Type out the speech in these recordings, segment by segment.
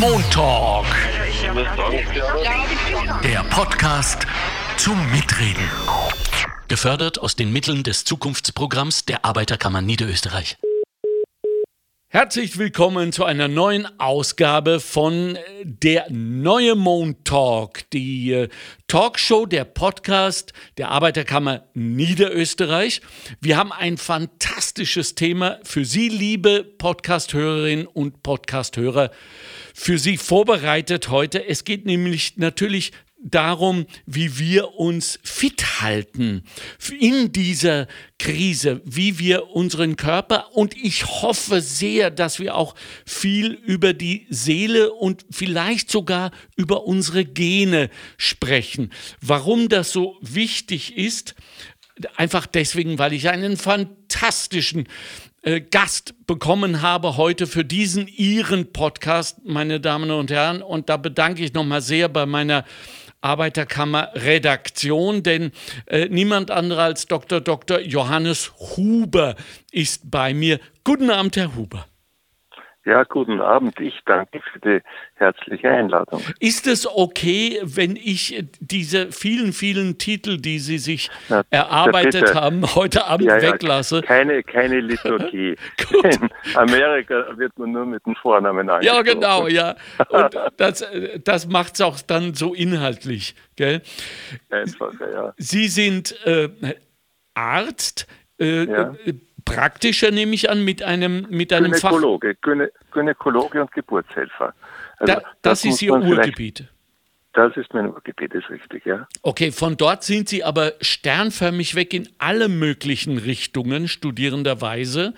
Montalk. Der Podcast zum Mitreden. Gefördert aus den Mitteln des Zukunftsprogramms der Arbeiterkammer Niederösterreich. Herzlich willkommen zu einer neuen Ausgabe von der Neue Mond Talk, die äh, Talkshow, der Podcast der Arbeiterkammer Niederösterreich. Wir haben ein fantastisches Thema für Sie, liebe Podcasthörerinnen und Podcasthörer, für Sie vorbereitet heute. Es geht nämlich natürlich darum, wie wir uns fit halten in dieser Krise, wie wir unseren Körper und ich hoffe sehr, dass wir auch viel über die Seele und vielleicht sogar über unsere Gene sprechen. Warum das so wichtig ist, einfach deswegen, weil ich einen fantastischen äh, Gast bekommen habe heute für diesen Ihren Podcast, meine Damen und Herren. Und da bedanke ich nochmal sehr bei meiner Arbeiterkammer Redaktion, denn äh, niemand anderer als Dr. Dr. Johannes Huber ist bei mir. Guten Abend, Herr Huber. Ja, guten Abend. Ich danke für die herzliche Einladung. Ist es okay, wenn ich diese vielen, vielen Titel, die Sie sich Na, erarbeitet haben, heute Abend ja, ja, weglasse? Keine, keine Liturgie. In Amerika wird man nur mit dem Vornamen angesprochen. Ja, genau, ja. Und das, das macht es auch dann so inhaltlich, gell? Einfach, ja. Sie sind äh, Arzt. Äh, ja. Praktischer, nehme ich an, mit einem, mit einem Gynäkologe, Fach... Gynäkologe und Geburtshelfer. Also, da, das, das ist Ihr Urgebiet. Das ist mein Urgebiet, ist richtig, ja. Okay, von dort sind Sie aber sternförmig weg in alle möglichen Richtungen, studierenderweise,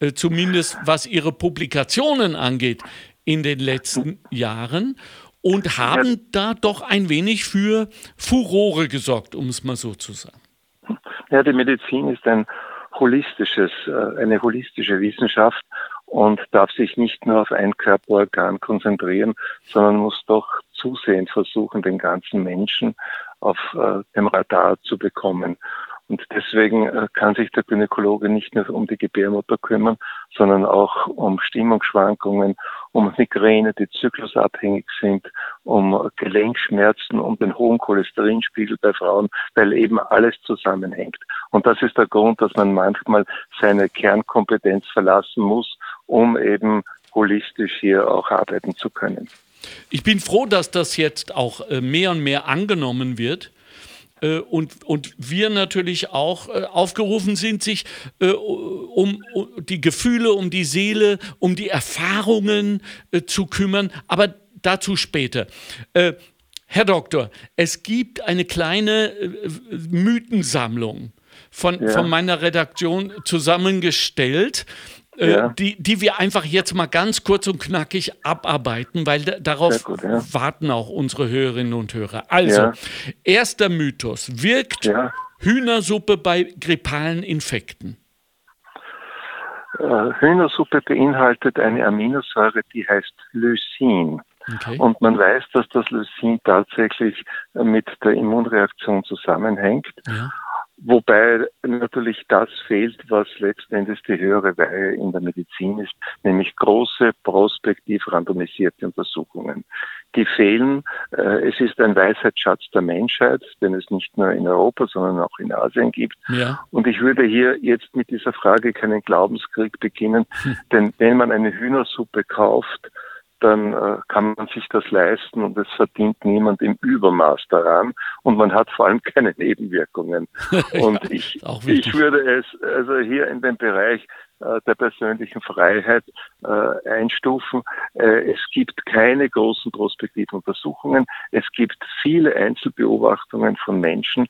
äh, zumindest was Ihre Publikationen angeht in den letzten Jahren und haben ja. da doch ein wenig für Furore gesorgt, um es mal so zu sagen. Ja, die Medizin ist ein holistisches, äh, eine holistische Wissenschaft und darf sich nicht nur auf ein Körperorgan konzentrieren, sondern muss doch zusehend versuchen, den ganzen Menschen auf äh, dem Radar zu bekommen. Und deswegen äh, kann sich der Gynäkologe nicht nur um die Gebärmutter kümmern, sondern auch um Stimmungsschwankungen, um Migräne, die zyklusabhängig sind, um Gelenkschmerzen, um den hohen Cholesterinspiegel bei Frauen, weil eben alles zusammenhängt. Und das ist der Grund, dass man manchmal seine Kernkompetenz verlassen muss, um eben holistisch hier auch arbeiten zu können. Ich bin froh, dass das jetzt auch äh, mehr und mehr angenommen wird äh, und, und wir natürlich auch äh, aufgerufen sind, sich um, die Gefühle, um die Seele, um die Erfahrungen zu kümmern, aber dazu später. Herr Doktor, es gibt eine kleine Mythensammlung von, ja. von meiner Redaktion zusammengestellt äh, ja. die, die wir einfach jetzt mal ganz kurz und knackig abarbeiten, weil darauf gut, ja. warten auch unsere Hörerinnen und Hörer. Also, ja. erster Mythos. Wirkt Hühnersuppe bei grippalen Infekten? Äh, Hühnersuppe beinhaltet eine Aminosäure, die heißt Lysin. Okay. Und man weiß, dass das Lysin tatsächlich mit der Immunreaktion zusammenhängt. Ja. Wobei natürlich das fehlt, was letztendlich die höhere Weihe in der Medizin ist, nämlich große prospektiv randomisierte Untersuchungen. Die fehlen. Äh, es ist ein Weisheitsschatz der Menschheit, den es nicht nur in Europa, sondern auch in Asien gibt. Ja. Und ich würde hier jetzt mit dieser Frage keinen Glaubenskrieg beginnen, hm. denn wenn man eine Hühnersuppe kauft, dann äh, kann man sich das leisten und es verdient niemand im Übermaß daran und man hat vor allem keine Nebenwirkungen. Und ja, ich, ich würde es also hier in den Bereich äh, der persönlichen Freiheit äh, einstufen. Äh, es gibt keine großen Prospektivuntersuchungen. Es gibt viele Einzelbeobachtungen von Menschen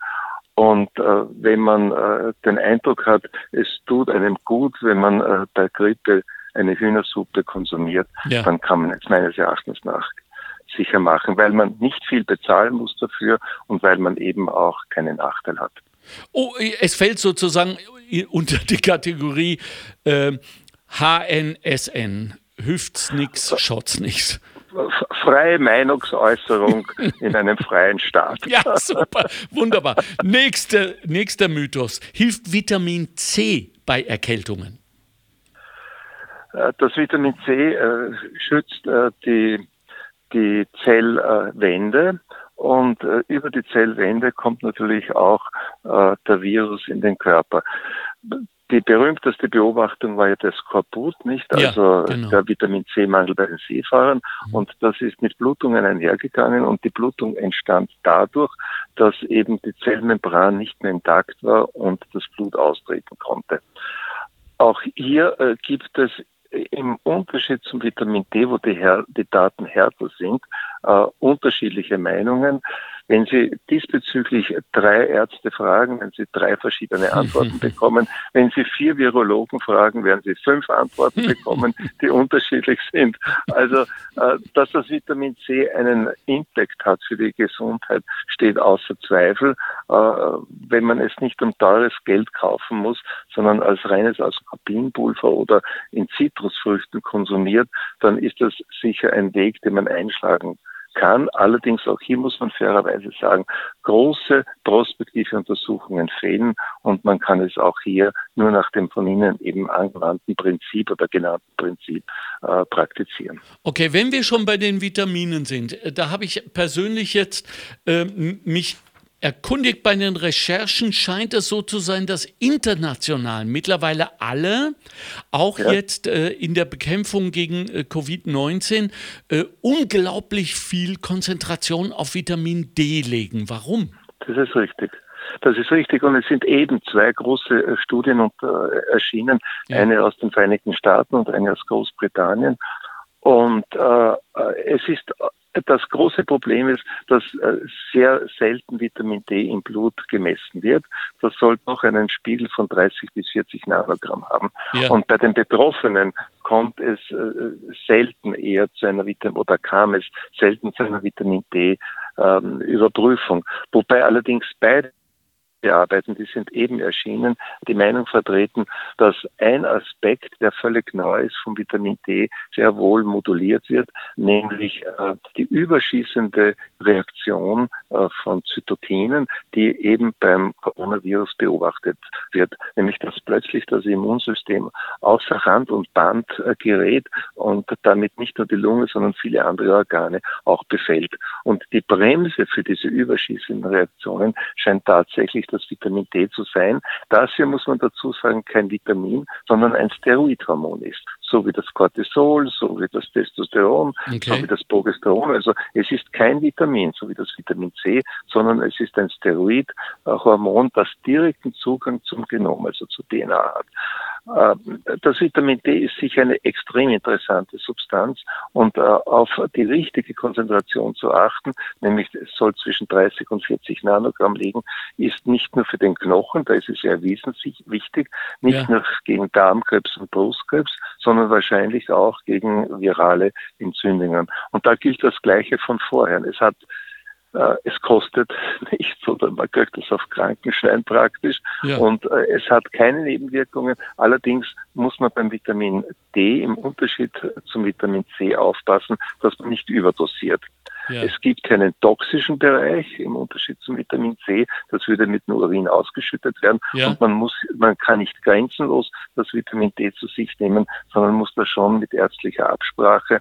und äh, wenn man äh, den Eindruck hat, es tut einem gut, wenn man äh, bei Grippe eine Hühnersuppe konsumiert, ja. dann kann man es meines Erachtens nach sicher machen, weil man nicht viel bezahlen muss dafür und weil man eben auch keinen Nachteil hat. Oh, es fällt sozusagen unter die Kategorie äh, HNSN. Hüft's nix, schaut's nix. Freie Meinungsäußerung in einem freien Staat. Ja, super, wunderbar. Nächster, nächster Mythos. Hilft Vitamin C bei Erkältungen? Äh, das Vitamin C äh, schützt äh, die die Zellwände und äh, über die Zellwände kommt natürlich auch äh, der Virus in den Körper. Die berühmteste Beobachtung war ja der Skorbut, nicht? Also ja, genau. der Vitamin C-Mangel bei den Seefahrern. Mhm. Und das ist mit Blutungen einhergegangen und die Blutung entstand dadurch, dass eben die Zellmembran nicht mehr intakt war und das Blut austreten konnte. Auch hier äh, gibt es im Unterschied zum Vitamin D, wo die, Her die Daten härter sind, äh, unterschiedliche Meinungen. Wenn Sie diesbezüglich drei Ärzte fragen, wenn Sie drei verschiedene Antworten bekommen. Wenn Sie vier Virologen fragen, werden Sie fünf Antworten bekommen, die unterschiedlich sind. Also, äh, dass das Vitamin C einen Impact hat für die Gesundheit, steht außer Zweifel. Äh, wenn man es nicht um teures Geld kaufen muss, sondern als reines Ascorbinpulver oder in Zitrusfrüchten konsumiert, dann ist das sicher ein Weg, den man einschlagen kann. Allerdings auch hier muss man fairerweise sagen, große prospektive Untersuchungen fehlen und man kann es auch hier nur nach dem von Ihnen eben angewandten Prinzip oder genannten Prinzip äh, praktizieren. Okay, wenn wir schon bei den Vitaminen sind, äh, da habe ich persönlich jetzt äh, mich erkundigt bei den Recherchen scheint es so zu sein, dass international mittlerweile alle, auch ja. jetzt äh, in der Bekämpfung gegen äh, Covid-19, äh, unglaublich viel Konzentration auf Vitamin D legen. Warum? Das ist richtig. Das ist richtig und es sind eben zwei große äh, Studien und, äh, erschienen, ja. eine aus den Vereinigten Staaten und eine aus Großbritannien. Und äh, es ist das große Problem ist, dass äh, sehr selten Vitamin D im Blut gemessen wird. Das sollte noch einen Spiegel von 30 bis 40 Nanogramm haben. Ja. Und bei den Betroffenen kommt es äh, selten eher zu einer Vitamin oder kam es selten zu einer Vitamin D ähm, Überprüfung. Wobei allerdings beide bearbeiten, die sind eben erschienen, die Meinung vertreten, dass ein Aspekt, der völlig neu ist vom Vitamin D, sehr wohl moduliert wird, nämlich äh, die überschießende Reaktion äh, von Zytokinen, die eben beim Coronavirus beobachtet wird, nämlich dass plötzlich das Immunsystem außer Rand und Band äh, gerät und damit nicht nur die Lunge, sondern viele andere Organe auch befällt. Und die Bremse für diese überschießenden Reaktionen scheint tatsächlich das Vitamin D zu sein, das hier muss man dazu sagen, kein Vitamin, sondern ein Steroidhormon ist. So wie das Cortisol, so wie das Testosteron, okay. so wie das Progesteron. Also es ist kein Vitamin, so wie das Vitamin C, sondern es ist ein Steroidhormon, das direkten Zugang zum Genom, also zur DNA hat. Ähm, das Vitamin D ist sicher eine extrem interessante Substanz und äh, auf die richtige Konzentration zu achten, nämlich es soll zwischen 30 und 40 Nanogramm liegen, ist nicht nur für den Knochen, da ist es erwiesen wichtig, nicht ja. nur gegen Darmkrebs und Brustkrebs, sondern wahrscheinlich auch gegen virale Entzündungen. Und da gilt das Gleiche von vorher. Es hat äh, es kostet nichts oder man kriegt es auf Krankenschein praktisch ja. und äh, es hat keine Nebenwirkungen. Allerdings muss man beim Vitamin D im Unterschied zum Vitamin C aufpassen, dass man nicht überdosiert. Ja. Es gibt keinen toxischen Bereich im Unterschied zum Vitamin C. Das würde mit dem Urin ausgeschüttet werden. Ja. Und man muss, man kann nicht grenzenlos das Vitamin D zu sich nehmen, sondern muss das schon mit ärztlicher Absprache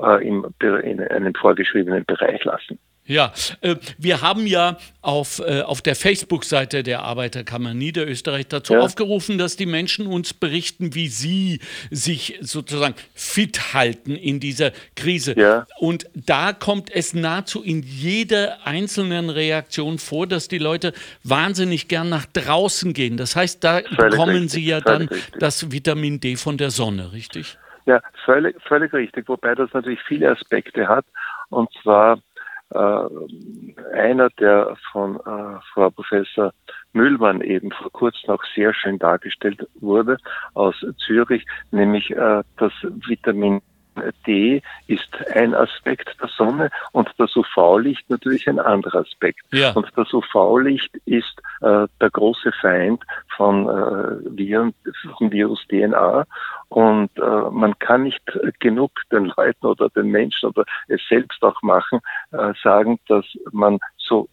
äh, im, in einem vorgeschriebenen Bereich lassen. Ja, äh, wir haben ja auf, äh, auf der Facebook-Seite der Arbeiterkammer Niederösterreich dazu ja. aufgerufen, dass die Menschen uns berichten, wie sie sich sozusagen fit halten in dieser Krise. Ja. Und da kommt es nahezu in jeder einzelnen Reaktion vor, dass die Leute wahnsinnig gern nach draußen gehen. Das heißt, da völlig bekommen richtig, sie ja dann richtig. das Vitamin D von der Sonne, richtig? Ja, völlig, völlig richtig. Wobei das natürlich viele Aspekte hat. Und zwar einer, der von äh, Frau Professor Müllmann eben vor kurzem auch sehr schön dargestellt wurde aus Zürich, nämlich äh, das Vitamin D ist ein Aspekt der Sonne und das UV-Licht natürlich ein anderer Aspekt. Ja. Und das UV-Licht ist äh, der große Feind von äh, Viren, vom Virus DNA. Und äh, man kann nicht genug den Leuten oder den Menschen oder es selbst auch machen, äh, sagen, dass man so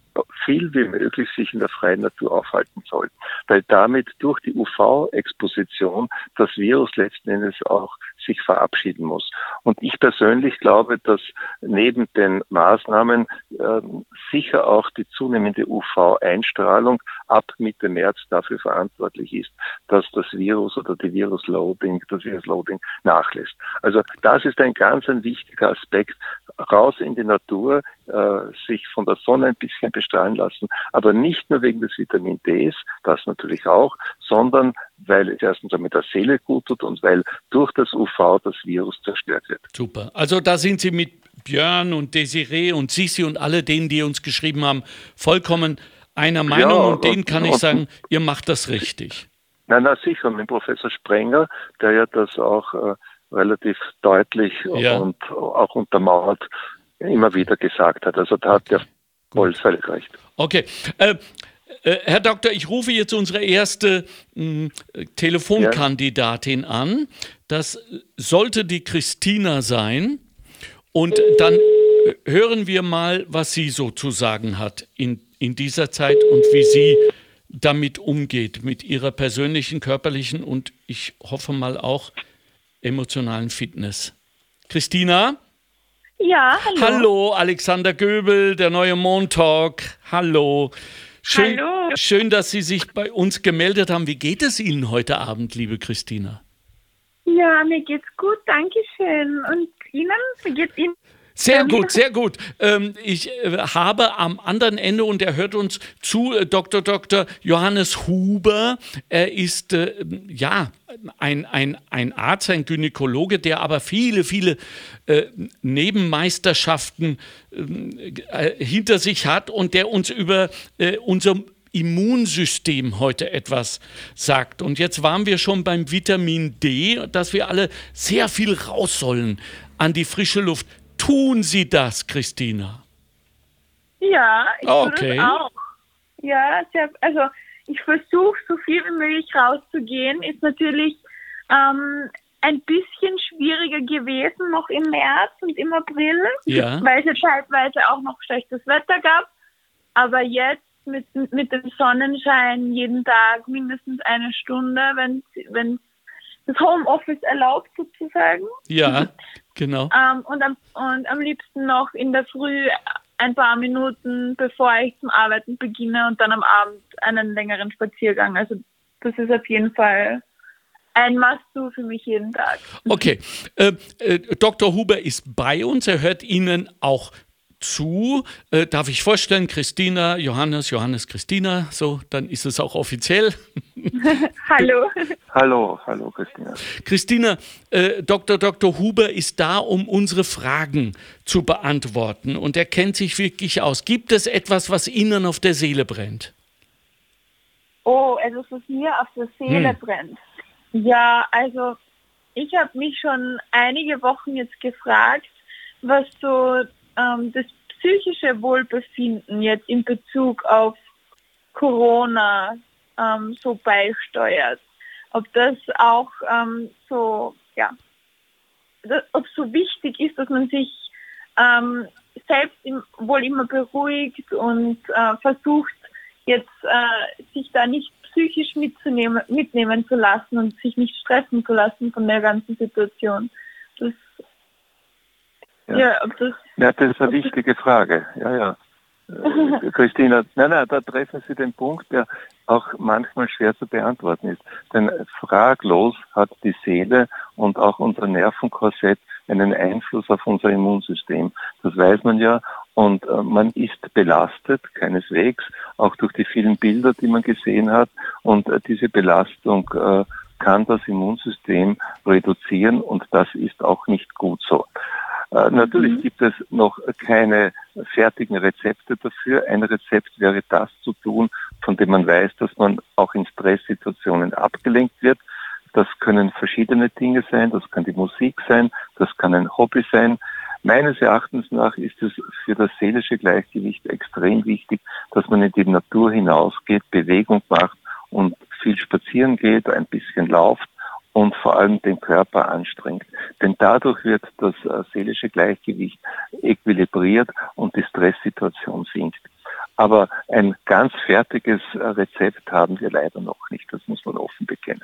viel wie möglich sich in der freien Natur aufhalten soll, weil damit durch die UV-Exposition das Virus letzten Endes auch sich verabschieden muss. Und ich persönlich glaube, dass neben den Maßnahmen äh, sicher auch die zunehmende UV-Einstrahlung ab Mitte März dafür verantwortlich ist, dass das Virus oder die Virusloading, das Virusloading nachlässt. Also das ist ein ganz ein wichtiger Aspekt. Raus in die Natur, sich von der Sonne ein bisschen bestrahlen lassen, aber nicht nur wegen des Vitamin Ds, das natürlich auch, sondern weil es erstens mit der Seele gut tut und weil durch das UV das Virus zerstört wird. Super. Also da sind Sie mit Björn und Desiree und Sisi und alle denen, die uns geschrieben haben, vollkommen einer Meinung ja, und denen kann und, ich sagen, ihr macht das richtig. Nein, na sicher, mit Professor Sprenger, der ja das auch äh, relativ deutlich ja. und auch untermauert immer wieder gesagt hat. Also da hat der voll völlig recht. Okay. Äh, äh, Herr Doktor, ich rufe jetzt unsere erste mh, hm, Telefonkandidatin ja. an. Das sollte die Christina sein. Und dann äh, hören wir mal, was sie so zu sagen hat in, in dieser Zeit und wie sie damit umgeht, mit ihrer persönlichen, körperlichen und ich hoffe mal auch emotionalen Fitness. Christina? Ja, hallo. Hallo, Alexander Göbel, der neue Montalk. Hallo. Schön, hallo. Schön, dass Sie sich bei uns gemeldet haben. Wie geht es Ihnen heute Abend, liebe Christina? Ja, mir geht's gut, danke schön. Und Ihnen? Wie geht's Ihnen? Sehr gut, sehr gut. Ähm, ich äh, habe am anderen Ende, und er hört uns zu, äh, Dr. Dr. Johannes Huber. Er ist äh, ja ein, ein, ein Arzt, ein Gynäkologe, der aber viele, viele äh, Nebenmeisterschaften äh, hinter sich hat und der uns über äh, unser Immunsystem heute etwas sagt. Und jetzt waren wir schon beim Vitamin D, dass wir alle sehr viel raus sollen an die frische Luft. Tun Sie das, Christina? Ja, ich okay. tue auch. Ja, also ich versuche so viel wie möglich rauszugehen. Ist natürlich ähm, ein bisschen schwieriger gewesen noch im März und im April, ja. weil es ja teilweise auch noch schlechtes Wetter gab. Aber jetzt mit, mit dem Sonnenschein jeden Tag mindestens eine Stunde, wenn, wenn das Homeoffice erlaubt sozusagen. Ja, genau. ähm, und, am, und am liebsten noch in der Früh ein paar Minuten, bevor ich zum Arbeiten beginne und dann am Abend einen längeren Spaziergang. Also das ist auf jeden Fall ein Must-Do für mich jeden Tag. Okay. Äh, äh, Dr. Huber ist bei uns. Er hört Ihnen auch zu. Äh, darf ich vorstellen, Christina, Johannes, Johannes, Christina, so, dann ist es auch offiziell. hallo. Hallo, hallo, Christina. Christina, äh, Dr. Dr. Huber ist da, um unsere Fragen zu beantworten und er kennt sich wirklich aus. Gibt es etwas, was Ihnen auf der Seele brennt? Oh, etwas, was mir auf der Seele hm. brennt. Ja, also ich habe mich schon einige Wochen jetzt gefragt, was so ähm, das psychische Wohlbefinden jetzt in Bezug auf Corona ähm, so beisteuert. Ob das auch ähm, so, ja, ob so wichtig ist, dass man sich ähm, selbst im, wohl immer beruhigt und äh, versucht, jetzt äh, sich da nicht psychisch mitzunehmen, mitnehmen zu lassen und sich nicht stressen zu lassen von der ganzen Situation. Ja, ja, das, ja das ist eine wichtige Frage. Ja, ja. Äh, Christina, nein, nein, da treffen Sie den Punkt, der auch manchmal schwer zu beantworten ist. Denn fraglos hat die Seele und auch unser Nervenkorsett einen Einfluss auf unser Immunsystem. Das weiß man ja. Und äh, man ist belastet, keineswegs, auch durch die vielen Bilder, die man gesehen hat. Und äh, diese Belastung kann das Immunsystem reduzieren und das ist auch nicht gut so. Äh, natürlich mhm. gibt es noch keine fertigen Rezepte dafür. Ein Rezept wäre das zu tun, von dem man weiß, dass man auch in Stresssituationen abgelenkt wird. Das können verschiedene Dinge sein, das kann die Musik sein, das kann ein Hobby sein. Meines Erachtens nach ist es für das seelische Gleichgewicht extrem wichtig, dass man in die Natur hinausgeht, Bewegung macht und viel spazieren geht, ein bisschen lauft und vor allem den Körper anstrengt. Denn dadurch wird das äh, seelische Gleichgewicht equilibriert und die Stresssituation sinkt. Aber ein ganz fertiges äh, Rezept haben wir leider noch nicht. Das muss man offen bekennen.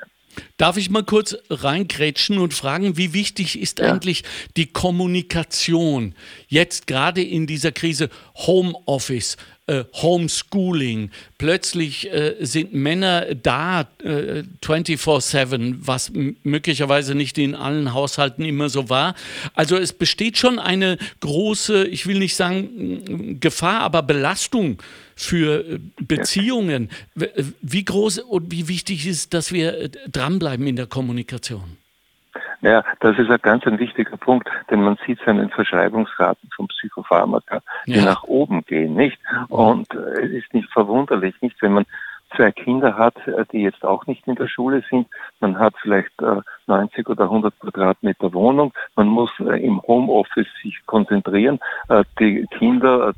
Darf ich mal kurz reingrätschen und fragen, wie wichtig ist ja. eigentlich die Kommunikation jetzt gerade in dieser Krise Homeoffice? Äh, Homeschooling. Plötzlich äh, sind Männer da äh, 24/7, was möglicherweise nicht in allen Haushalten immer so war. Also es besteht schon eine große, ich will nicht sagen Gefahr, aber Belastung für äh, Beziehungen. Wie groß und wie wichtig ist, dass wir äh, dranbleiben in der Kommunikation? Ja, das ist ein ganz ein wichtiger Punkt, denn man sieht es an den Verschreibungsraten von Psychopharmaka, die ja. nach oben gehen, nicht? Und äh, es ist nicht verwunderlich, nicht, wenn man zwei Kinder hat, äh, die jetzt auch nicht in der Schule sind. Man hat vielleicht 90 äh, oder 100 Quadratmeter Wohnung. Man muss im Homeoffice sich konzentrieren. Die Kinder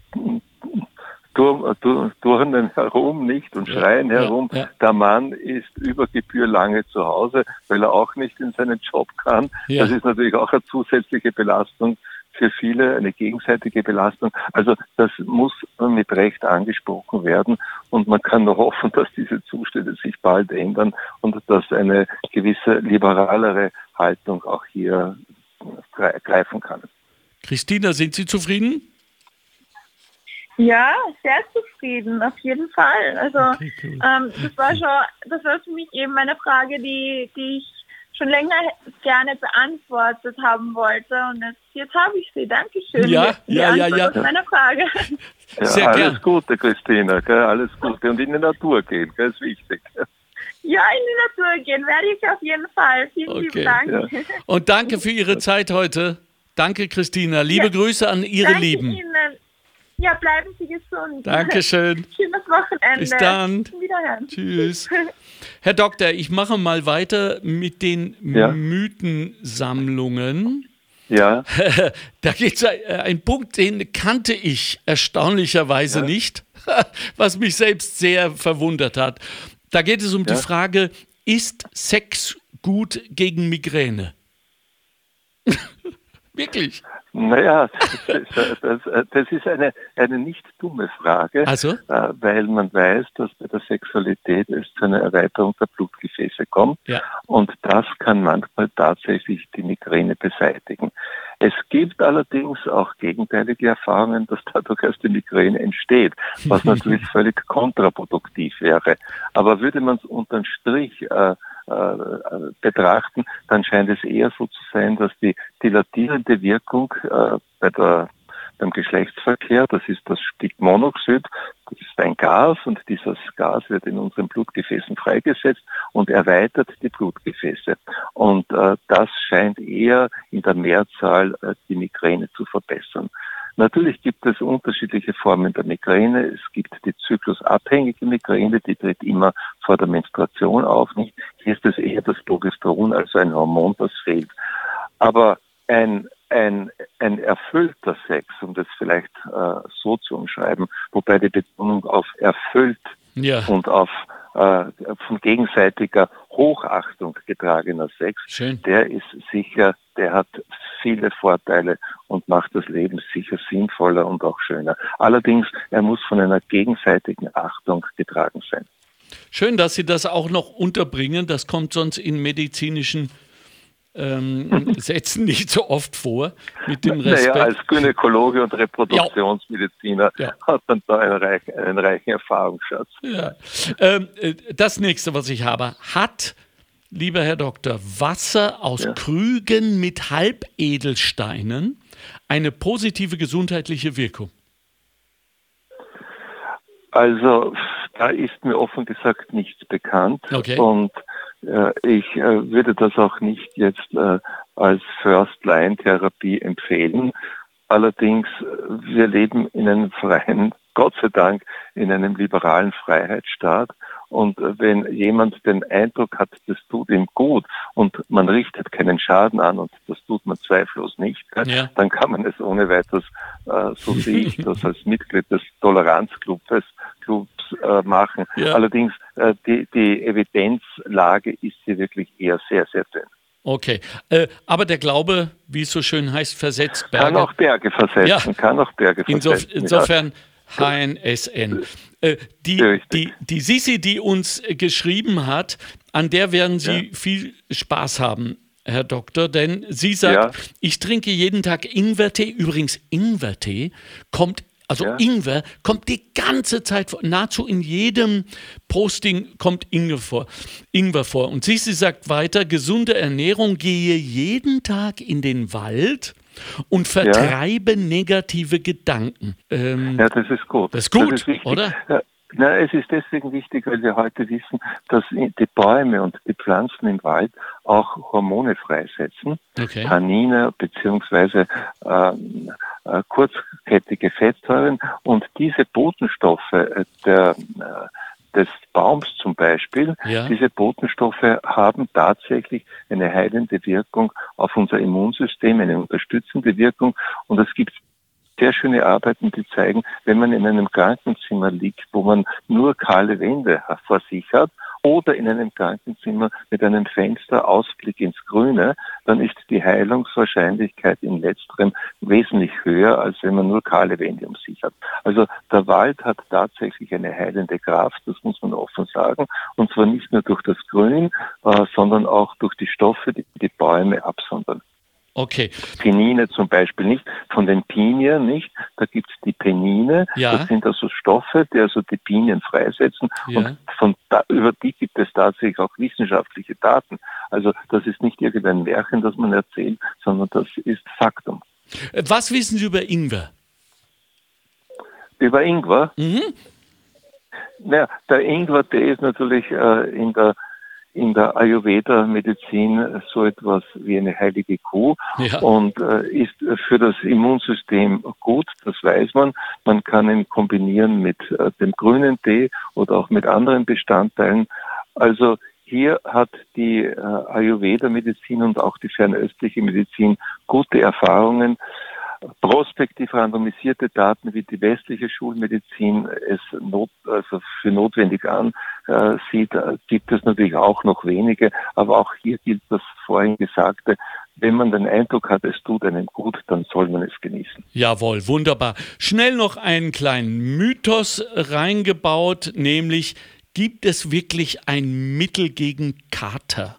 turnen herum nicht und schreien ja, herum. Ja, ja. Der Mann ist über Gebühr lange zu Hause, weil er auch nicht in seinen Job kann. Das ist natürlich auch eine zusätzliche Belastung für viele, eine gegenseitige Belastung. Also das muss mit Recht angesprochen werden und man kann nur hoffen, dass diese Zustände sich bald ändern und dass eine gewisse liberalere Haltung auch hier greifen kann. Christina, sind Sie zufrieden? Ja, sehr zufrieden, auf jeden Fall. Also okay, cool. ähm, das war schon, das war für mich eben eine Frage, die, die ich schon länger gerne beantwortet haben wollte und jetzt, jetzt habe ich sie. Dankeschön. Ja, ja, ja, ja. Meine Frage. Ja, Sehr alles gern. Gute, Christina. Gell? Alles Gute und in die Natur gehen, das ist wichtig. Ja, in die Natur gehen werde ich auf jeden Fall. Vielen okay. lieben Dank. Ja. Und danke für Ihre Zeit heute. Danke, Christina. Liebe ja. Grüße an Ihre danke Lieben. Ihnen. Ja, bleiben Sie gesund. Dankeschön. Schönes Wochenende. Bis dann. Wiederhören. Tschüss. Herr Doktor, ich mache mal weiter mit den ja. Mythensammlungen. Ja. da geht es äh, ein Punkt, den kannte ich erstaunlicherweise ja. nicht, was mich selbst sehr verwundert hat. Da geht es um ja. die Frage, ist Sex gut gegen Migräne? Wirklich? Naja, das, das, das, ist eine, eine nicht dumme Frage, also? Äh, weil man weiß, dass bei der Sexualität es zu einer Erweiterung der Blutgefäße kommt ja. und das kann manchmal tatsächlich die Migräne beseitigen. Es gibt allerdings auch gegenteilige Erfahrungen, dass dadurch erst die Migräne entsteht, was natürlich völlig kontraproduktiv wäre. Aber würde man es unterm Strich äh, äh, betrachten, dann scheint es eher so zu sein, dass die dilatierende Wirkung äh, bei der beim Geschlechtsverkehr, das ist das Stigmonoxid, das ist ein Gas und dieses Gas wird in unseren Blutgefäßen freigesetzt und erweitert die Blutgefäße. Und äh, das scheint eher in der Mehrzahl äh, die Migräne zu verbessern. Natürlich gibt es unterschiedliche Formen der Migräne. Es gibt die zyklusabhängige Migräne, die tritt immer vor der Menstruation auf. Nicht? Hier ist es eher das Progesteron, also ein Hormon, das fehlt. Aber ein, ein, ein erfüllter Sex, um das vielleicht äh, so zu umschreiben, wobei die Betonung auf erfüllt ja. und auf äh, von gegenseitiger Hochachtung getragener Sex, Schön. der ist sicher, der hat viele Vorteile und macht das Leben sicher sinnvoller und auch schöner. Allerdings, er muss von einer gegenseitigen Achtung getragen sein. Schön, dass Sie das auch noch unterbringen. Das kommt sonst in medizinischen ähm, Sätzen nicht so oft vor. Mit dem Respekt. Naja, als Gynäkologe und Reproduktionsmediziner ja. hat man da einen reichen, einen reichen Erfahrungsschatz. Ja. Ähm, äh, das nächste, was ich habe, hat lieber Herr Doktor, Wasser aus ja. Krügen mit Halbedelsteinen eine positive gesundheitliche Wirkung? Also, da ist mir offen gesagt nichts bekannt. Okay. Und ich äh, würde das auch nicht jetzt äh, als First-Line-Therapie empfehlen. Allerdings, äh, wir leben in einem freien, Gott sei Dank, in einem liberalen Freiheitsstaat. Und äh, wenn jemand den Eindruck hat, das tut ihm gut und man richtet keinen Schaden an und das tut man zweifellos nicht, ja. dann kann man es ohne weiteres, äh, so sehe ich das als Mitglied des Toleranzclubs Clubs, äh, machen. Ja. Allerdings äh, die, die Evidenzlage ist hier wirklich eher sehr, sehr dünn. Okay, äh, aber der Glaube, wie es so schön heißt, versetzt Berge. Kann auch Berge versetzen, ja. kann auch Berge versetzen. Insof insofern HNSN. Äh, die, die, die Sisi, die uns geschrieben hat, an der werden Sie ja. viel Spaß haben. Herr Doktor, denn sie sagt, ja. ich trinke jeden Tag Ingwertee. Übrigens, Ingwertee kommt also ja. Ingwer kommt die ganze Zeit vor. Nahezu in jedem Posting kommt Ingwer vor. Ingwer vor. Und Sisi sagt weiter, gesunde Ernährung, gehe jeden Tag in den Wald und vertreibe ja. negative Gedanken. Ähm, ja, das ist gut. Das ist gut, das ist oder? Ja. Na, es ist deswegen wichtig, weil wir heute wissen, dass die Bäume und die Pflanzen im Wald auch Hormone freisetzen, okay. Tannine beziehungsweise äh, äh, kurzkettige Fettsäuren und diese Botenstoffe äh, der, äh, des Baums zum Beispiel, ja. diese Botenstoffe haben tatsächlich eine heilende Wirkung auf unser Immunsystem, eine unterstützende Wirkung und es gibt sehr schöne Arbeiten, die zeigen, wenn man in einem Krankenzimmer liegt, wo man nur kahle Wände vor sich hat, oder in einem Krankenzimmer mit einem Fenster Ausblick ins Grüne, dann ist die Heilungswahrscheinlichkeit in letzterem wesentlich höher, als wenn man nur kahle Wände um sich hat. Also der Wald hat tatsächlich eine heilende Kraft, das muss man offen sagen, und zwar nicht nur durch das Grün, äh, sondern auch durch die Stoffe, die die Bäume absondern. Okay. Penine zum Beispiel nicht, von den Pinien nicht. Da gibt es die Penine, ja. das sind also Stoffe, die also die Pinien freisetzen ja. und von da, über die gibt es tatsächlich auch wissenschaftliche Daten. Also das ist nicht irgendein Märchen, das man erzählt, sondern das ist Faktum. Was wissen Sie über Ingwer? Über Ingwer? Mhm. Naja, der Ingwer, der ist natürlich äh, in der in der Ayurveda-Medizin so etwas wie eine heilige Kuh ja. und äh, ist für das Immunsystem gut, das weiß man. Man kann ihn kombinieren mit äh, dem grünen Tee oder auch mit anderen Bestandteilen. Also hier hat die äh, Ayurveda-Medizin und auch die fernöstliche Medizin gute Erfahrungen prospektiv randomisierte Daten, wie die westliche Schulmedizin es not, also für notwendig ansieht, gibt es natürlich auch noch wenige. Aber auch hier gilt das vorhin Gesagte. Wenn man den Eindruck hat, es tut einem gut, dann soll man es genießen. Jawohl, wunderbar. Schnell noch einen kleinen Mythos reingebaut, nämlich gibt es wirklich ein Mittel gegen Kater?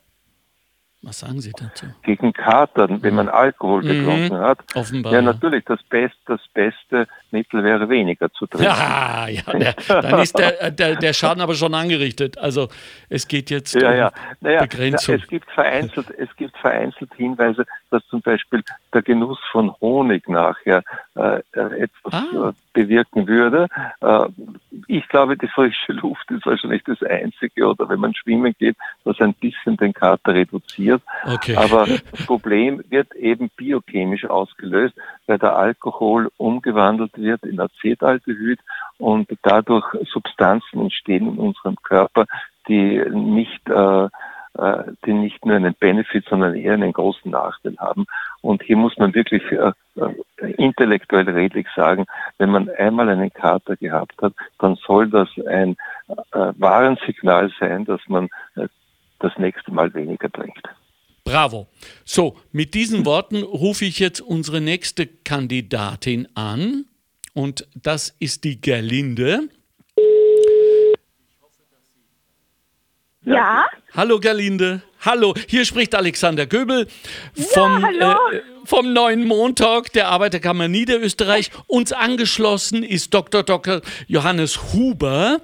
Was sagen Sie dazu? Gegen Katern, wenn man Alkohol mhm. getrunken mhm. hat. Offenbar. Ja, natürlich, das, Best, das beste Mittel wäre weniger zu trinken. Ja, ja der, dann ist der, der, der Schaden aber schon angerichtet. Also es geht jetzt ja, um ja. Naja, Begrenzung. Es gibt, vereinzelt, es gibt vereinzelt Hinweise, dass zum Beispiel der Genuss von Honig nachher äh, äh etwas ah. Äh, bewirken würde. Äh, ich glaube, die frische Luft ist wahrscheinlich das Einzige, oder wenn man schwimmen geht, was ein bisschen den Kater reduziert. Okay. Aber das Problem wird eben biochemisch ausgelöst, weil der Alkohol umgewandelt wird in Acetaldehyd und dadurch Substanzen entstehen in unserem Körper, die nicht äh, äh, die nicht nur einen Benefit, sondern eher einen großen Nachteil haben. Und hier muss man wirklich äh, äh, intellektuell redlich sagen, wenn man einmal einen Kater gehabt hat, dann soll das ein äh, Warnsignal sein, dass man äh, das nächste Mal weniger trinkt. Bravo. So, mit diesen Worten rufe ich jetzt unsere nächste Kandidatin an. Und das ist die Gerlinde. Ja. Hallo Gerlinde. Hallo, hier spricht Alexander Göbel vom, ja, äh, vom neuen Montag der Arbeiterkammer Niederösterreich. Uns angeschlossen ist Dr. Dr. Johannes Huber,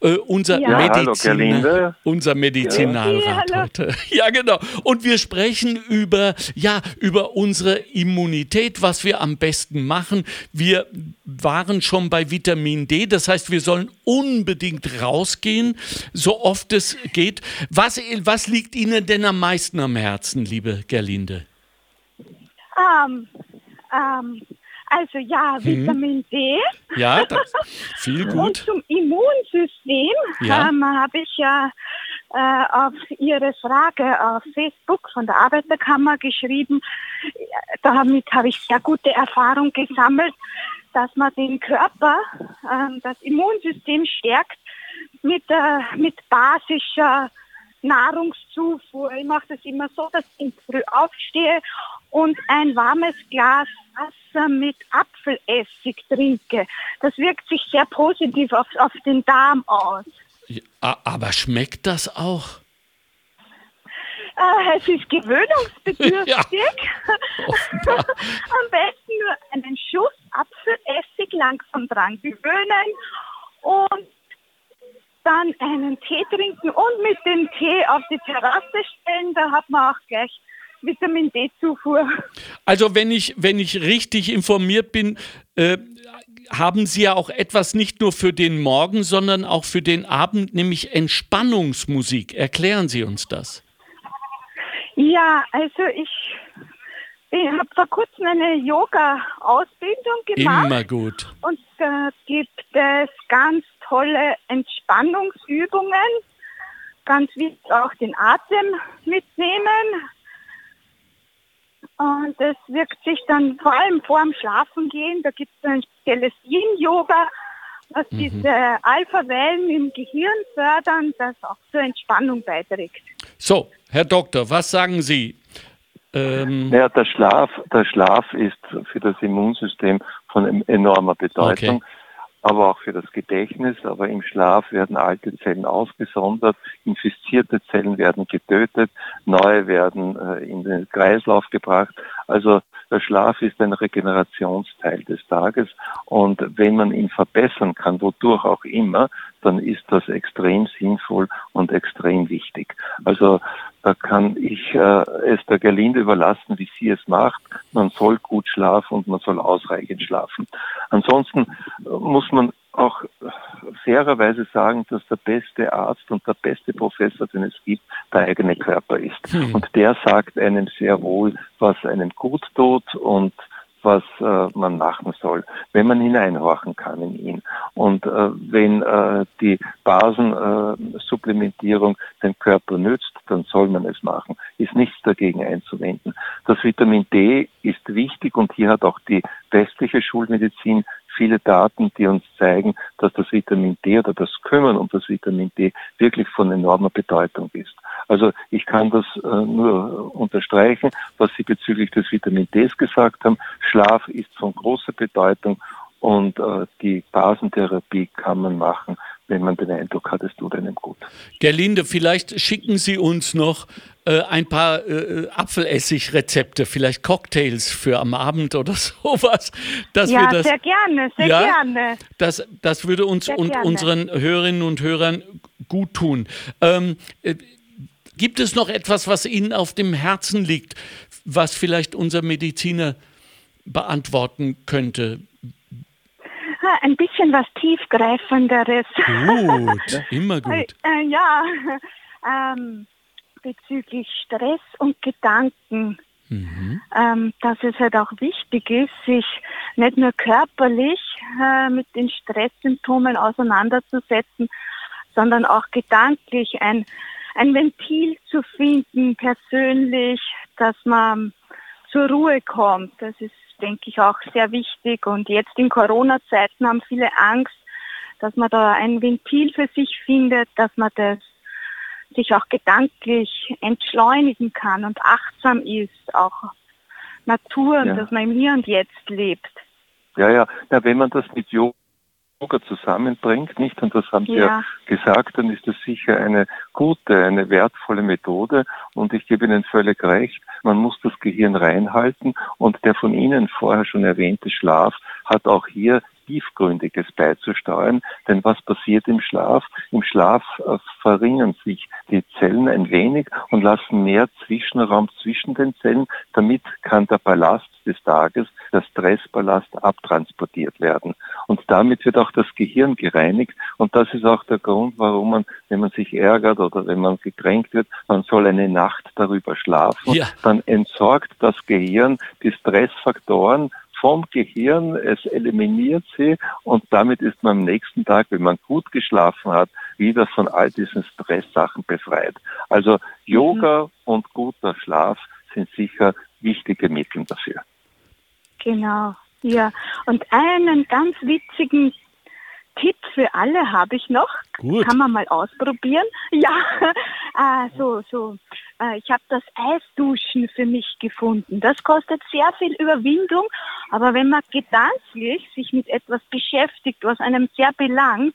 äh, unser, ja. Mediziner, unser Medizinalrat ja. heute. Ja, genau. Und wir sprechen über, ja, über unsere Immunität, was wir am besten machen. Wir waren schon bei Vitamin D, das heißt, wir sollen unbedingt rausgehen, so oft es geht. Was, was liegt Ihnen Ihnen denn am meisten am Herzen, liebe Gerlinde? Um, um, also ja, hm. Vitamin D. Ja, das, viel gut. Und zum Immunsystem ja. ähm, habe ich ja äh, auf Ihre Frage auf Facebook von der Arbeiterkammer geschrieben. Damit habe ich sehr gute Erfahrung gesammelt, dass man den Körper, äh, das Immunsystem stärkt mit, äh, mit basischer Nahrungszufuhr. Ich mache das immer so, dass ich früh aufstehe und ein warmes Glas Wasser mit Apfelessig trinke. Das wirkt sich sehr positiv auf, auf den Darm aus. Ja, aber schmeckt das auch? Äh, es ist gewöhnungsbedürftig. ja, Am besten nur einen Schuss Apfelessig langsam dran gewöhnen und dann einen Tee trinken und mit dem Tee auf die Terrasse stellen. Da hat man auch gleich Vitamin D-Zufuhr. Also wenn ich, wenn ich richtig informiert bin, äh, haben Sie ja auch etwas nicht nur für den Morgen, sondern auch für den Abend, nämlich Entspannungsmusik. Erklären Sie uns das. Ja, also ich, ich habe vor kurzem eine Yoga-Ausbildung gemacht. Immer gut. Und da gibt es ganz tolle Entspannungsübungen. Ganz wichtig auch den Atem mitnehmen. Und das wirkt sich dann vor allem vor dem Schlafengehen. Da gibt es ein spezielles Yin-Yoga, was mhm. diese Alpha-Wellen im Gehirn fördern, das auch zur Entspannung beiträgt. So, Herr Doktor, was sagen Sie? Ähm ja, der Schlaf, der Schlaf ist für das Immunsystem von enormer Bedeutung. Okay aber auch für das Gedächtnis. Aber im Schlaf werden alte Zellen ausgesondert, infizierte Zellen werden getötet, neue werden äh, in den Kreislauf gebracht. Also der Schlaf ist ein Regenerationsteil des Tages und wenn man ihn verbessern kann, wodurch auch immer, dann ist das extrem sinnvoll und extrem wichtig. Also da kann ich äh, es der Gerlinde überlassen, wie sie es macht. Man soll gut schlafen und man soll ausreichend schlafen. Ansonsten muss man auch fairerweise sagen, dass der beste Arzt und der beste Professor, den es gibt, der eigene Körper ist. Hm. Und der sagt einem sehr wohl, was einem gut tut und was äh, man machen soll, wenn man hineinhorchen kann in ihn. Und äh, wenn äh, die Basensupplementierung äh, den Körper nützt, dann soll man es machen. Ist nichts dagegen einzuwenden. Das Vitamin D ist wichtig und hier hat auch die westliche Schulmedizin viele Daten, die uns zeigen, dass das Vitamin D oder das Kümmern um das Vitamin D wirklich von enormer Bedeutung ist. Also ich kann das äh, nur unterstreichen, was Sie bezüglich des Vitamin Ds gesagt haben. Schlaf ist von großer Bedeutung und äh, die Basentherapie kann man machen, wenn man den Eindruck hat, es tut einem gut. Gerlinde, vielleicht schicken Sie uns noch äh, ein paar äh, Apfelessig-Rezepte, vielleicht Cocktails für am Abend oder sowas. Dass ja, wir das, sehr gerne, sehr ja, gerne. Das, das würde uns sehr und gerne. unseren Hörerinnen und Hörern gut tun. Ähm, äh, gibt es noch etwas, was Ihnen auf dem Herzen liegt, was vielleicht unser Mediziner beantworten könnte? Ein bisschen was tiefgreifenderes. Gut, immer gut. Äh, äh, ja, ähm, bezüglich Stress und Gedanken. Mhm. Ähm, dass es halt auch wichtig ist, sich nicht nur körperlich äh, mit den Stresssymptomen auseinanderzusetzen, sondern auch gedanklich ein, ein Ventil zu finden, persönlich, dass man zur Ruhe kommt. Das ist, denke ich, auch sehr wichtig. Und jetzt in Corona-Zeiten haben viele Angst, dass man da ein Ventil für sich findet, dass man das sich auch gedanklich entschleunigen kann und achtsam ist, auch Natur, ja. dass man im Hier und Jetzt lebt. Ja, ja, ja wenn man das mit Yoga zusammenbringt, nicht, und das haben Sie ja. ja gesagt, dann ist das sicher eine gute, eine wertvolle Methode und ich gebe Ihnen völlig recht, man muss das Gehirn reinhalten und der von Ihnen vorher schon erwähnte Schlaf hat auch hier Tiefgründiges beizusteuern. Denn was passiert im Schlaf? Im Schlaf äh, verringern sich die Zellen ein wenig und lassen mehr Zwischenraum zwischen den Zellen. Damit kann der Ballast des Tages, der Stressballast abtransportiert werden. Und damit wird auch das Gehirn gereinigt. Und das ist auch der Grund, warum man, wenn man sich ärgert oder wenn man gekränkt wird, man soll eine Nacht darüber schlafen. Ja. Dann entsorgt das Gehirn die Stressfaktoren vom Gehirn, es eliminiert sie und damit ist man am nächsten Tag, wenn man gut geschlafen hat, wieder von all diesen Stresssachen befreit. Also Yoga mhm. und guter Schlaf sind sicher wichtige Mittel dafür. Genau, ja. Und einen ganz witzigen Tipp für alle habe ich noch. Gut. Kann man mal ausprobieren. Ja, äh, so, so, äh, ich habe das Eisduschen für mich gefunden. Das kostet sehr viel Überwindung, aber wenn man gedanklich sich mit etwas beschäftigt, was einem sehr belangt,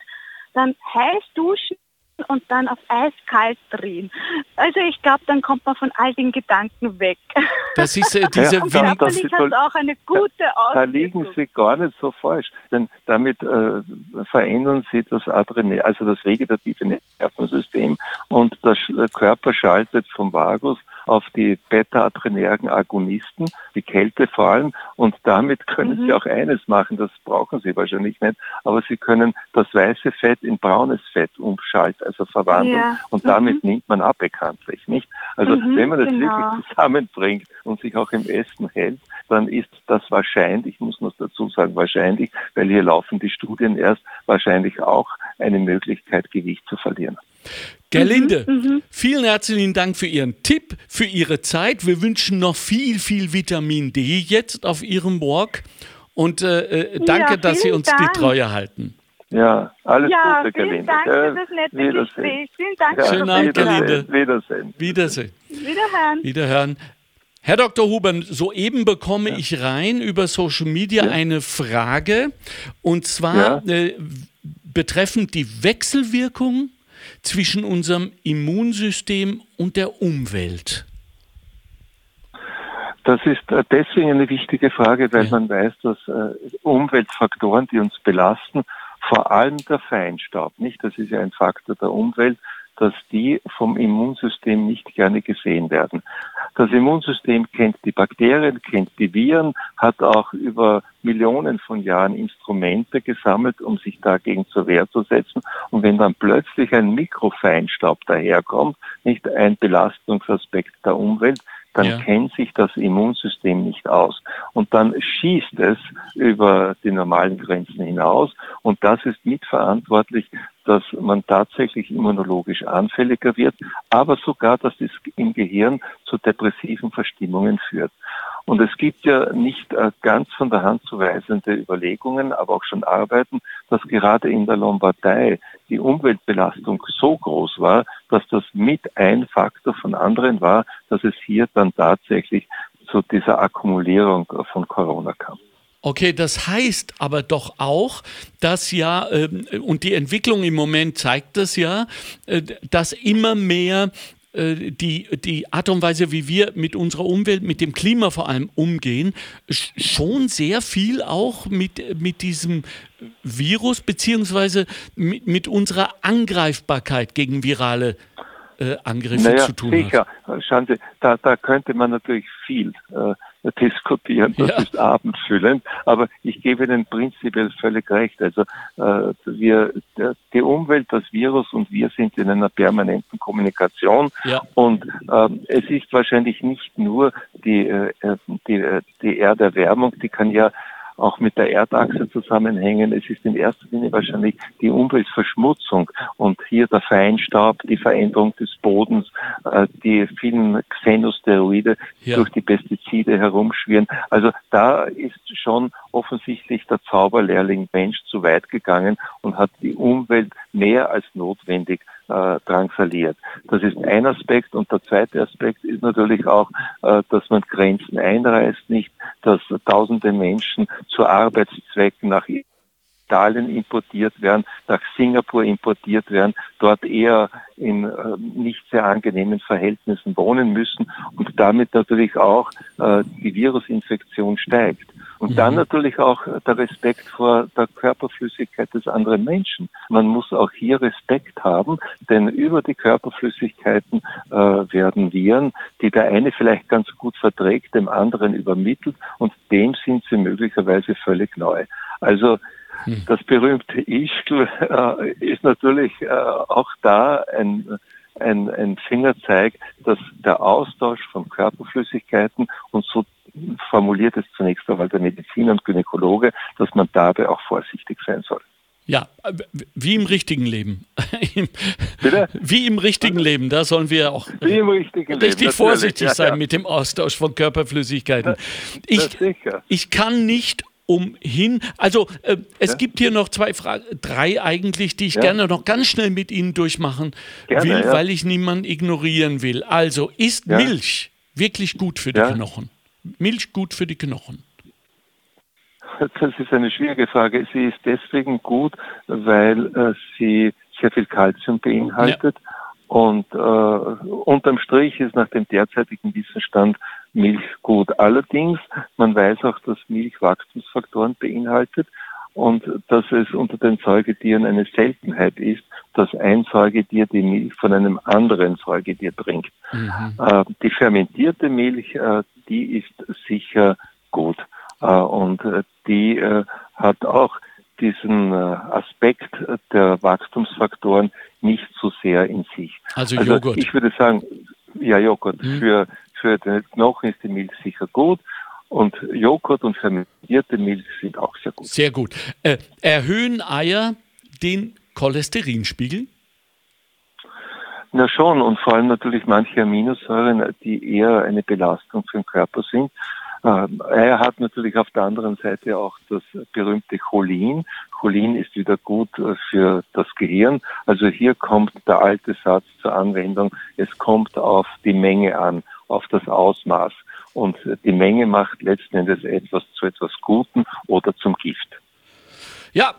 dann heiß duschen und dann auf eiskalt drehen. Also ich glaube, dann kommt man von all den Gedanken weg. Das ist äh, diese ja, körperlich hat es auch eine gute Auswirkung. Da liegen Sie gar nicht so falsch, denn damit äh, verändern Sie das Adrenal, also das vegetative Nervensystem und der Körper schaltet vom Vagus auf die beta-adrenergen Agonisten, die Kälte fallen und damit können mhm. Sie auch eines machen, das brauchen Sie wahrscheinlich nicht, aber Sie können das weiße Fett in braunes Fett umschalten, also verwandeln ja. und damit mhm. nimmt man ab bekanntlich, nicht? Also mhm, wenn man das genau. wirklich zusammenbringt und sich auch im Essen hält, dann ist das wahrscheinlich, ich muss noch dazu sagen, wahrscheinlich, weil hier laufen die Studien erst, wahrscheinlich auch eine Möglichkeit, Gewicht zu verlieren. Gerlinde, mhm, mhm, vielen herzlichen Dank für Ihren Tipp, für Ihre Zeit. Wir wünschen noch viel, viel Vitamin D jetzt auf Ihrem Walk und äh, äh danke, ja, dass Sie uns Dank. die Treue halten. Ja, alles ja, Gute, Gerlinde. Dank für das nette Gespräch. Vielen Dank. Ja, Schönen Abend, Gerlinde. Wiedersehen. Wiedersehen. Wiederhören. Wiederhören. Herr Dr. Huber, soeben bekomme ja. ich rein über Social Media ja. eine Frage und zwar ja. äh, betreffend die Wechselwirkung zwischen unserem Immunsystem und der Umwelt. Das ist äh, deswegen eine wichtige Frage, weil man weiß, dass äh, Umweltfaktoren, die uns belasten, vor allem der Feinstaub, nicht? Das ist ja ein Faktor der Umwelt, dass die vom Immunsystem nicht gerne gesehen werden. Das Immunsystem kennt die Bakterien, kennt die Viren, hat auch über Millionen von Jahren Instrumente gesammelt, um sich dagegen zur Wehr zu setzen. Und wenn dann plötzlich ein Mikrofeinstaub daherkommt, nicht ein Belastungsaspekt der Umwelt, dann ja. kennt sich das Immunsystem nicht aus. Und dann schießt es über die normalen Grenzen hinaus. Und das ist mitverantwortlich, dass man tatsächlich immunologisch anfälliger wird, aber sogar, dass es im Gehirn zu depressiven Verstimmungen führt. Und es gibt ja nicht äh, ganz von der Hand zu weisende Überlegungen, aber auch schon Arbeiten, dass gerade in der Lombardei die Umweltbelastung so groß war, dass das mit ein Faktor von anderen war, dass es hier dann tatsächlich zu dieser Akkumulierung von Corona kam. Okay, das heißt aber doch auch, dass ja, äh, und die Entwicklung im Moment zeigt das ja, äh, dass immer mehr äh, die, die Art und Weise, wie wir mit unserer Umwelt, mit dem Klima vor allem umgehen, schon sehr viel auch mit, mit diesem Virus beziehungsweise mit, mit unserer Angreifbarkeit gegen virale äh, Angriffe naja, zu tun sicher. hat. Schauen Sie, da, da könnte man natürlich viel äh, diskutieren, das ja. ist abendfüllend, aber ich gebe Ihnen prinzipiell völlig recht. Also äh, wir, der, die Umwelt, das Virus und wir sind in einer permanenten Kommunikation ja. und äh, es ist wahrscheinlich nicht nur die, äh, die, die Erderwärmung, die kann ja auch mit der Erdachse zusammenhängen. Es ist in erster Linie wahrscheinlich die Umweltverschmutzung und hier der Feinstaub, die Veränderung des Bodens, äh, die vielen Xenosteroide ja. durch die Pestizide herumschwirren. Also da ist schon offensichtlich der Zauberlehrling Mensch zu weit gegangen und hat die Umwelt mehr als notwendig äh, drangsaliert. Das ist ein Aspekt und der zweite Aspekt ist natürlich auch, äh, dass man Grenzen einreißt, nicht, dass tausende Menschen zu Arbeitszwecken nach Italien importiert werden, nach Singapur importiert werden, dort eher in äh, nicht sehr angenehmen Verhältnissen wohnen müssen und damit natürlich auch äh, die Virusinfektion steigt. Und dann mhm. natürlich auch der Respekt vor der Körperflüssigkeit des anderen Menschen. Man muss auch hier Respekt haben, denn über die Körperflüssigkeiten äh, werden Viren, die der eine vielleicht ganz gut verträgt, dem anderen übermittelt und dem sind sie möglicherweise völlig neu. Also hm. das berühmte Ischgl äh, ist natürlich äh, auch da ein ein, ein Fingerzeig, dass der Austausch von Körperflüssigkeiten und so formuliert es zunächst einmal der Mediziner und Gynäkologe, dass man dabei auch vorsichtig sein soll. Ja, wie im richtigen Leben. Bitte? Wie im richtigen Leben, da sollen wir auch richtig Leben, vorsichtig ja, sein ja. mit dem Austausch von Körperflüssigkeiten. Ich, ich kann nicht umhin. Also äh, es ja. gibt hier noch zwei Fragen, drei eigentlich, die ich ja. gerne noch ganz schnell mit Ihnen durchmachen gerne, will, ja. weil ich niemanden ignorieren will. Also ist Milch wirklich gut für die Knochen? Milch gut für die Knochen? Das ist eine schwierige Frage. Sie ist deswegen gut, weil äh, sie sehr viel Kalzium beinhaltet. Und äh, unterm Strich ist nach dem derzeitigen Wissensstand Milch gut. Allerdings, man weiß auch, dass Milch Wachstumsfaktoren beinhaltet und dass es unter den Säugetieren eine Seltenheit ist, dass ein Säugetier die Milch von einem anderen Säugetier trinkt. Mhm. Äh, die fermentierte Milch, äh, die ist sicher gut. Äh, und äh, die äh, hat auch diesen Aspekt der Wachstumsfaktoren nicht so sehr in sich. Also, also Joghurt. Ich würde sagen, ja, Joghurt. Mhm. Für, für den Knochen ist die Milch sicher gut. Und Joghurt und fermentierte Milch sind auch sehr gut. Sehr gut. Äh, erhöhen Eier den Cholesterinspiegel? Na schon, und vor allem natürlich manche Aminosäuren, die eher eine Belastung für den Körper sind. Ähm, er hat natürlich auf der anderen Seite auch das berühmte Cholin. Cholin ist wieder gut äh, für das Gehirn. Also hier kommt der alte Satz zur Anwendung. Es kommt auf die Menge an, auf das Ausmaß. Und die Menge macht letzten Endes etwas zu etwas Guten oder zum Gift. Ja,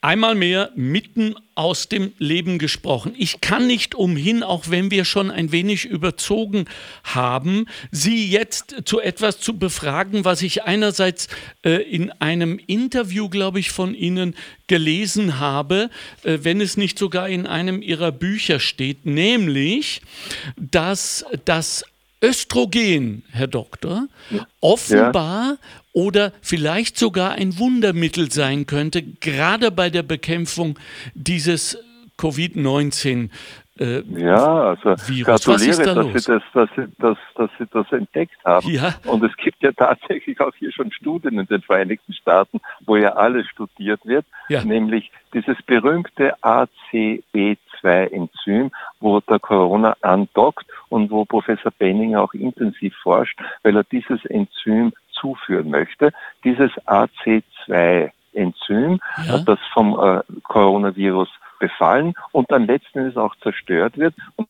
einmal mehr mitten aus dem Leben gesprochen. Ich kann nicht umhin, auch wenn wir schon ein wenig überzogen haben, Sie jetzt zu etwas zu befragen, was ich einerseits äh, in einem Interview, glaube ich, von Ihnen gelesen habe, äh, wenn es nicht sogar in einem Ihrer Bücher steht, nämlich, dass das Östrogen, Herr Doktor, offenbar ja. Oder vielleicht sogar ein Wundermittel sein könnte, gerade bei der Bekämpfung dieses Covid-19 äh, ja, also Virus. gratuliere, da dass, Sie das, dass, Sie, dass, dass Sie das entdeckt haben. Ja. Und es gibt ja tatsächlich auch hier schon Studien in den Vereinigten Staaten, wo ja alles studiert wird, ja. nämlich dieses berühmte ACB2-Enzym, wo der Corona andockt und wo Professor Benning auch intensiv forscht, weil er dieses Enzym zuführen möchte. Dieses AC2-Enzym, ja. das vom äh, Coronavirus befallen und dann letzten Endes auch zerstört wird und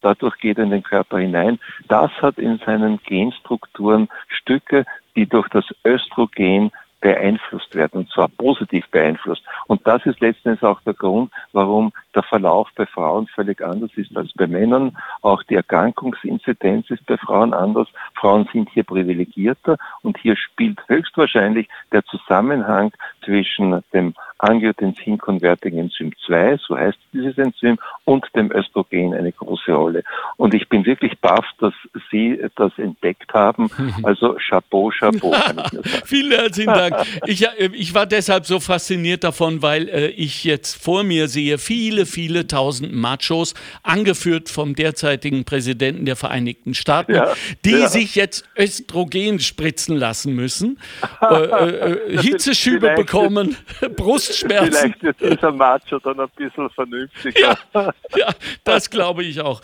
dadurch geht er in den Körper hinein. Das hat in seinen Genstrukturen Stücke, die durch das Östrogen beeinflusst werden, und zwar positiv beeinflusst. Und das ist letztendlich auch der Grund, warum der Verlauf bei Frauen völlig anders ist als bei Männern. Auch die Erkrankungsinzidenz ist bei Frauen anders. Frauen sind hier privilegierter und hier spielt höchstwahrscheinlich der Zusammenhang zwischen dem Angiotensin-Converting-Enzym 2, so heißt dieses Enzym, und dem Östrogen eine große Rolle. Und ich bin wirklich baff, dass Sie das entdeckt haben. Also Chapeau, Chapeau. Vielen herzlichen Dank. Ich, äh, ich, war deshalb so fasziniert davon, weil äh, ich jetzt vor mir sehe viele, viele tausend Machos, angeführt vom derzeitigen Präsidenten der Vereinigten Staaten, ja, die ja. sich jetzt Östrogen spritzen lassen müssen, äh, äh, Hitzeschübe bekommen, Brust Brustschmerzen. Vielleicht ist dieser Macho dann ein bisschen vernünftiger. Ja, ja das glaube ich auch.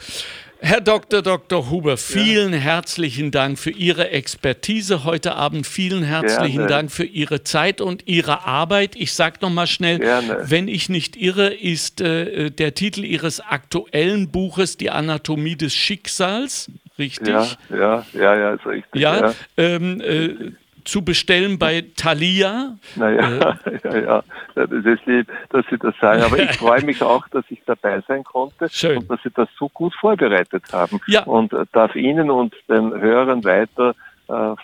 Herr Dr. Dr. Huber, vielen ja. herzlichen Dank für Ihre Expertise heute Abend. Vielen herzlichen Gerne. Dank für Ihre Zeit und Ihre Arbeit. Ich sage noch mal schnell, Gerne. wenn ich nicht irre, ist äh, der Titel Ihres aktuellen Buches Die Anatomie des Schicksals. Richtig? Ja, ja, ja, ja ist richtig. Ja, ja. Ähm, äh, zu bestellen bei Thalia. Naja, äh, ja, ja, das ist lieb, dass Sie das sagen. Aber ich freue mich auch, dass ich dabei sein konnte Schön. und dass Sie das so gut vorbereitet haben. Ja. Und darf Ihnen und den Hörern weiter äh,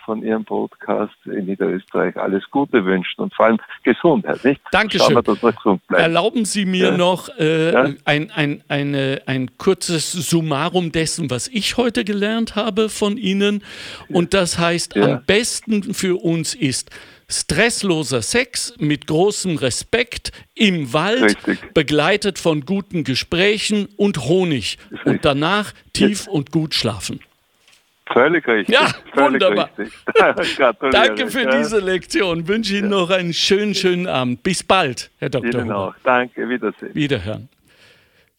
von Ihrem Podcast in Niederösterreich alles Gute wünschen und vor allem Gesundheit. Nicht? Dankeschön. Wir, Erlauben Sie mir ja. noch äh, ja? ein, ein, eine, ein kurzes Summarum dessen, was ich heute gelernt habe von Ihnen. Und das heißt, ja. am besten für uns ist, Stressloser Sex mit großem Respekt im Wald, Richtig. begleitet von guten Gesprächen und Honig. Und danach tief und gut schlafen. Völlig richtig. Ja, Völlig wunderbar. Richtig. Danke für ja. diese Lektion. Wünsche Ihnen ja. noch einen schönen, schönen Abend. Bis bald, Herr Dr. Ihnen auch. Danke, Wiedersehen. Wiederhören.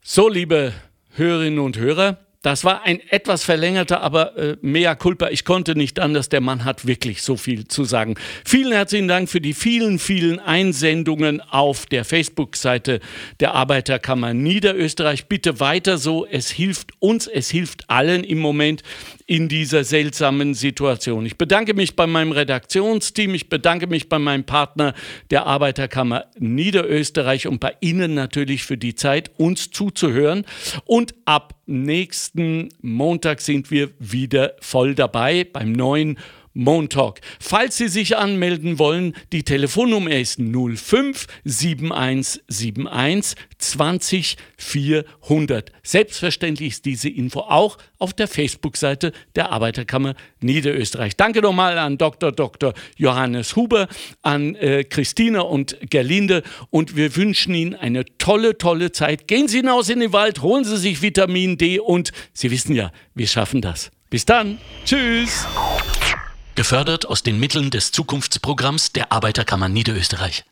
So, liebe Hörerinnen und Hörer, das war ein etwas verlängerter, aber äh, mea culpa. Ich konnte nicht anders. Der Mann hat wirklich so viel zu sagen. Vielen herzlichen Dank für die vielen, vielen Einsendungen auf der Facebook-Seite der Arbeiterkammer Niederösterreich. Bitte weiter so. Es hilft uns, es hilft allen im Moment in dieser seltsamen Situation. Ich bedanke mich bei meinem Redaktionsteam, ich bedanke mich bei meinem Partner der Arbeiterkammer Niederösterreich und bei Ihnen natürlich für die Zeit, uns zuzuhören. Und ab nächsten Montag sind wir wieder voll dabei beim neuen Montalk. Falls Sie sich anmelden wollen, die Telefonnummer ist 05 7171 20 400. Selbstverständlich ist diese Info auch auf der Facebook-Seite der Arbeiterkammer Niederösterreich. Danke nochmal an Dr. Dr. Johannes Huber, an äh, Christina und Gerlinde und wir wünschen Ihnen eine tolle, tolle Zeit. Gehen Sie hinaus in den Wald, holen Sie sich Vitamin D und Sie wissen ja, wir schaffen das. Bis dann. Tschüss. Gefördert aus den Mitteln des Zukunftsprogramms der Arbeiterkammer Niederösterreich.